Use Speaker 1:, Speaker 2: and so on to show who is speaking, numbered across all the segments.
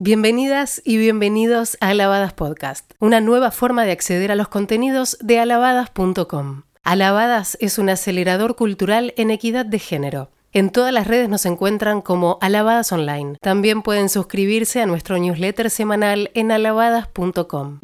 Speaker 1: Bienvenidas y bienvenidos a Alabadas Podcast, una nueva forma de acceder a los contenidos de alabadas.com. Alabadas es un acelerador cultural en equidad de género. En todas las redes nos encuentran como Alabadas Online. También pueden suscribirse a nuestro newsletter semanal en alabadas.com.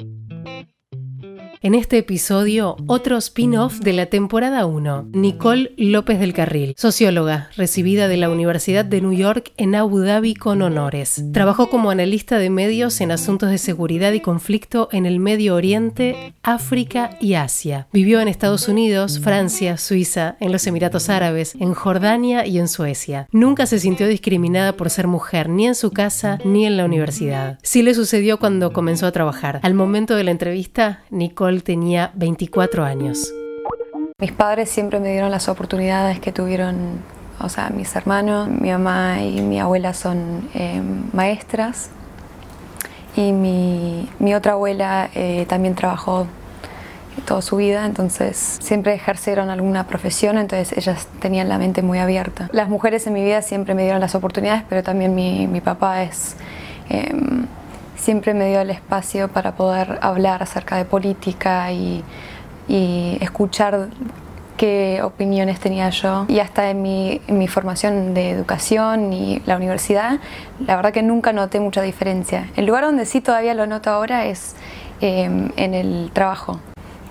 Speaker 1: En este episodio, otro spin-off de la temporada 1, Nicole López del Carril, socióloga, recibida de la Universidad de New York en Abu Dhabi con honores. Trabajó como analista de medios en asuntos de seguridad y conflicto en el Medio Oriente, África y Asia. Vivió en Estados Unidos, Francia, Suiza, en los Emiratos Árabes, en Jordania y en Suecia. Nunca se sintió discriminada por ser mujer, ni en su casa ni en la universidad. Sí le sucedió cuando comenzó a trabajar. Al momento de la entrevista, Nicole tenía 24 años.
Speaker 2: Mis padres siempre me dieron las oportunidades que tuvieron, o sea, mis hermanos, mi mamá y mi abuela son eh, maestras y mi, otra abuela eh, también trabajó toda su vida, entonces siempre ejercieron alguna profesión, entonces ellas tenían la mente muy abierta. Las mujeres en mi vida siempre me dieron las oportunidades, pero también mi, papá es... Eh, siempre me dio el espacio para poder hablar acerca de política y, escuchar qué opiniones tenía yo. Y hasta en mi, formación de educación y la universidad, la verdad que nunca noté mucha diferencia. El lugar donde sí todavía lo noto ahora es em, en el trabajo.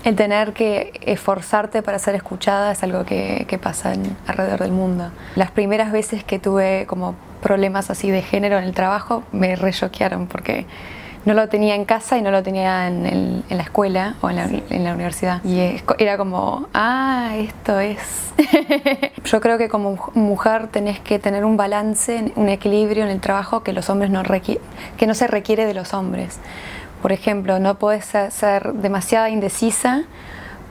Speaker 2: El tener que esforzarte para ser escuchada es algo que, pasa alrededor del mundo. Las primeras veces que tuve como problemas así de género en el trabajo me re porque no lo tenía en casa y no lo tenía en, la escuela o en la, universidad. Y era como, ah, esto es. Yo creo que como mujer tenés que tener un balance, un equilibrio en el trabajo que los hombres no que no se requiere de los hombres. Por ejemplo, no puedes ser demasiado indecisa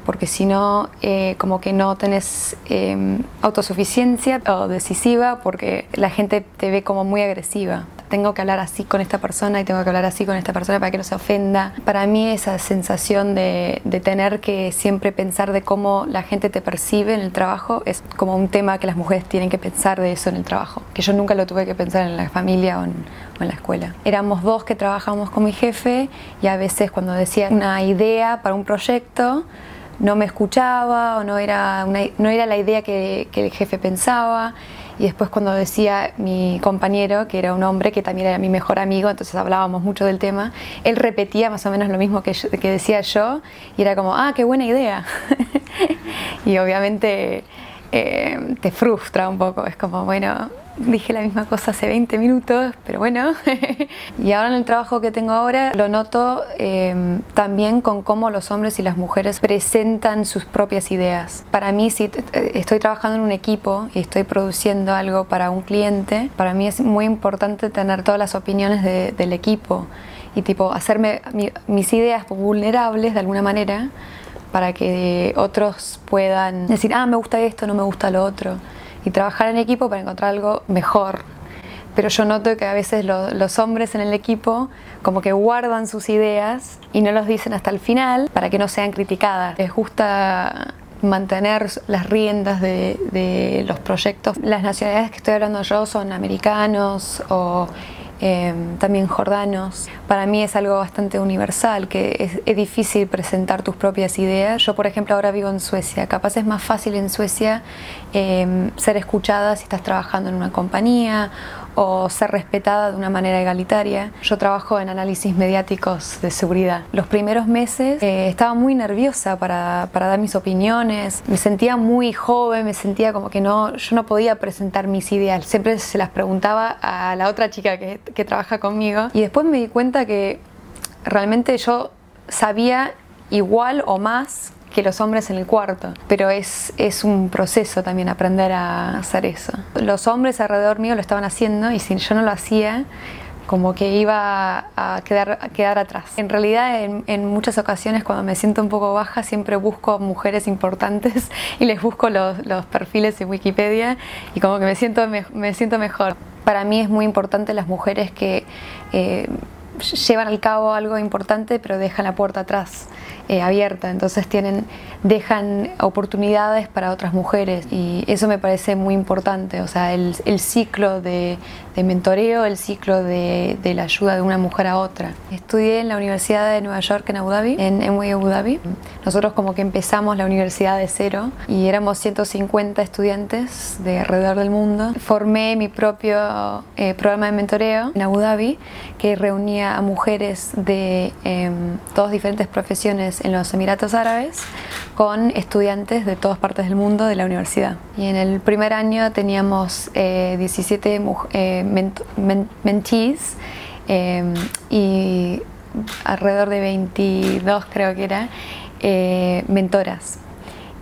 Speaker 2: porque si no, eh, como que no tenés em, autosuficiencia o decisiva, porque la gente te ve como muy agresiva. Tengo que hablar así con esta persona y tengo que hablar así con esta persona para que no se ofenda. Para mí esa sensación de, de tener que siempre pensar de cómo la gente te percibe en el trabajo es como un tema que las mujeres tienen que pensar de eso en el trabajo, que yo nunca lo tuve que pensar en la familia o en, o en la escuela. Éramos dos que trabajábamos con mi jefe y a veces cuando decía una idea para un proyecto, no me escuchaba o no era, no era la idea que, el jefe pensaba. Y después cuando decía mi compañero, que era un hombre que también era mi mejor amigo, entonces hablábamos mucho del tema, él repetía más o menos lo mismo que, que decía yo y era como, ah, qué buena idea. y obviamente eh, te frustra un poco, es como, bueno, dije la misma cosa hace 20 minutos, pero bueno. y ahora en el trabajo que tengo ahora lo noto eh, también con cómo los hombres y las mujeres presentan sus propias ideas. Para mí, si estoy trabajando en un equipo y estoy produciendo algo para un cliente, para mí es muy importante tener todas las opiniones del equipo y tipo hacerme mis ideas vulnerables de alguna manera para que otros puedan decir, ah, me gusta esto, no me gusta lo otro y trabajar en equipo para encontrar algo mejor. Pero yo noto que a veces los hombres en el equipo como que guardan sus ideas y no los dicen hasta el final para que no sean criticadas. Les gusta mantener las riendas de, de los proyectos. Las nacionalidades que estoy hablando yo son americanos o Em, también jordanos. Para mí es algo bastante universal, que es, difícil presentar tus propias ideas. Yo, por ejemplo, ahora vivo en Suecia. Capaz es más fácil en Suecia em, ser escuchada si estás trabajando en una compañía o ser respetada de una manera egalitaria. Yo trabajo en análisis mediáticos de seguridad. Los primeros meses eh, estaba muy nerviosa para, para, dar mis opiniones, me sentía muy joven, me sentía como que no, yo no podía presentar mis ideas. Siempre se las preguntaba a la otra chica que, que trabaja conmigo y después me di cuenta que realmente yo sabía igual o más que los hombres en el cuarto, pero es, es un proceso también aprender a hacer eso. Los hombres alrededor mío lo estaban haciendo y si yo no lo hacía, como que iba a quedar, a quedar atrás. En realidad, en, muchas ocasiones cuando me siento un poco baja, siempre busco mujeres importantes y les busco los, los perfiles en Wikipedia y como que me siento, me, siento mejor. Para mí es muy importante las mujeres que... Eh, llevan al cabo algo importante, pero dejan la puerta atrás. Eh, abierta, entonces tienen, dejan oportunidades para otras mujeres y eso me parece muy importante, o sea, el, el ciclo de, de, mentoreo, el ciclo de, de, la ayuda de una mujer a otra. Estudié en la Universidad de Nueva York en Abu Dhabi, en MWI Abu Dhabi. Nosotros como que empezamos la universidad de cero y éramos 150 estudiantes de alrededor del mundo. Formé mi propio eh, programa de mentoreo en Abu Dhabi que reunía a mujeres de eh, todas diferentes profesiones en los Emiratos Árabes con estudiantes de todas partes del mundo de la universidad. Y en el primer año teníamos eh, 17 eh, ment men mentees eh, y alrededor de 22 creo que era eh, mentoras.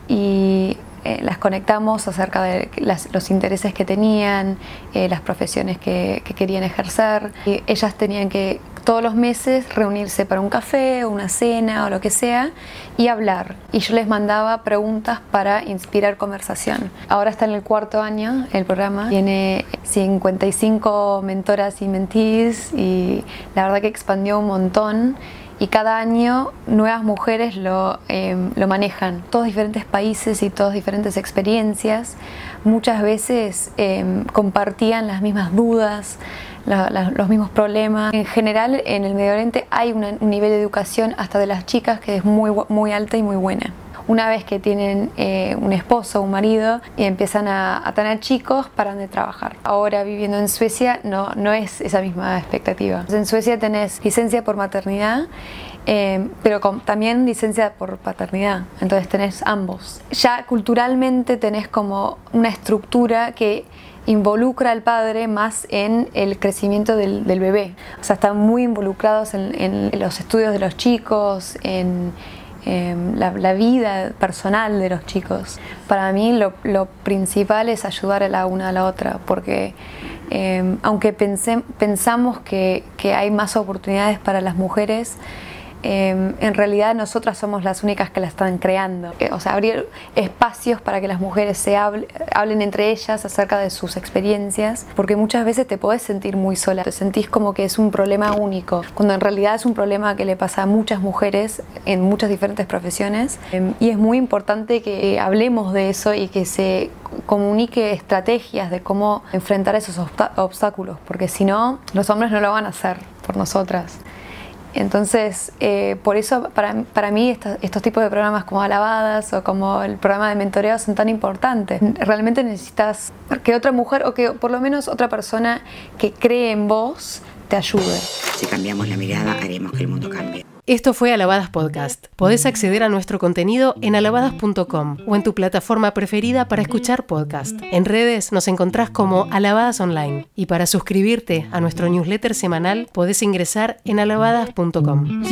Speaker 2: Y eh, las conectamos acerca de las, los intereses que tenían, eh, las profesiones que, que, querían ejercer. Y ellas tenían que todos los meses reunirse para un café o una cena o lo que sea y hablar. Y yo les mandaba preguntas para inspirar conversación. Ahora está en el cuarto año el programa, tiene 55 mentoras y mentees y la verdad que expandió un montón y cada año nuevas mujeres lo, eh, lo, manejan. Todos diferentes países y todas diferentes experiencias. Muchas veces eh, compartían las mismas dudas, los mismos problemas. En general en el Medio Oriente hay una, un nivel de educación hasta de las chicas que es muy, muy alta y muy buena una vez que tienen eh, un esposo un marido y empiezan a, a, tener chicos, paran de trabajar. Ahora viviendo en Suecia no, no es esa misma expectativa. En Suecia tenés licencia por maternidad eh, pero también licencia por paternidad, entonces tenés ambos. Ya culturalmente tenés como una estructura que involucra al padre más en el crecimiento del, del bebé, o sea, están muy involucrados en, en los estudios de los chicos, en, en la, vida personal de los chicos. Para mí lo, principal es ayudar a la una a la otra, porque eh, aunque pensé, pensamos que, que hay más oportunidades para las mujeres, eh, en realidad nosotras somos las únicas que la están creando. Eh, o sea, abrir espacios para que las mujeres se hable, hablen entre ellas acerca de sus experiencias, porque muchas veces te podés sentir muy sola, te sentís como que es un problema único, cuando en realidad es un problema que le pasa a muchas mujeres en muchas diferentes profesiones. Eh, y es muy importante que hablemos de eso y que se comunique estrategias de cómo enfrentar esos obstáculos, porque si no, los hombres no lo van a hacer por nosotras. Entonces, eh, por eso para, para mí estos, estos, tipos de programas como Alabadas o como el programa de mentoreo son tan importantes. Realmente necesitas que otra mujer o que por lo menos otra persona que cree en vos te ayude.
Speaker 3: Si cambiamos la mirada, haremos que el mundo cambie.
Speaker 1: Esto fue Alabadas Podcast. Podés acceder a nuestro contenido en alabadas.com o en tu plataforma preferida para escuchar podcast. En redes nos encontrás como Alabadas Online y para suscribirte a nuestro newsletter semanal podés ingresar en alabadas.com.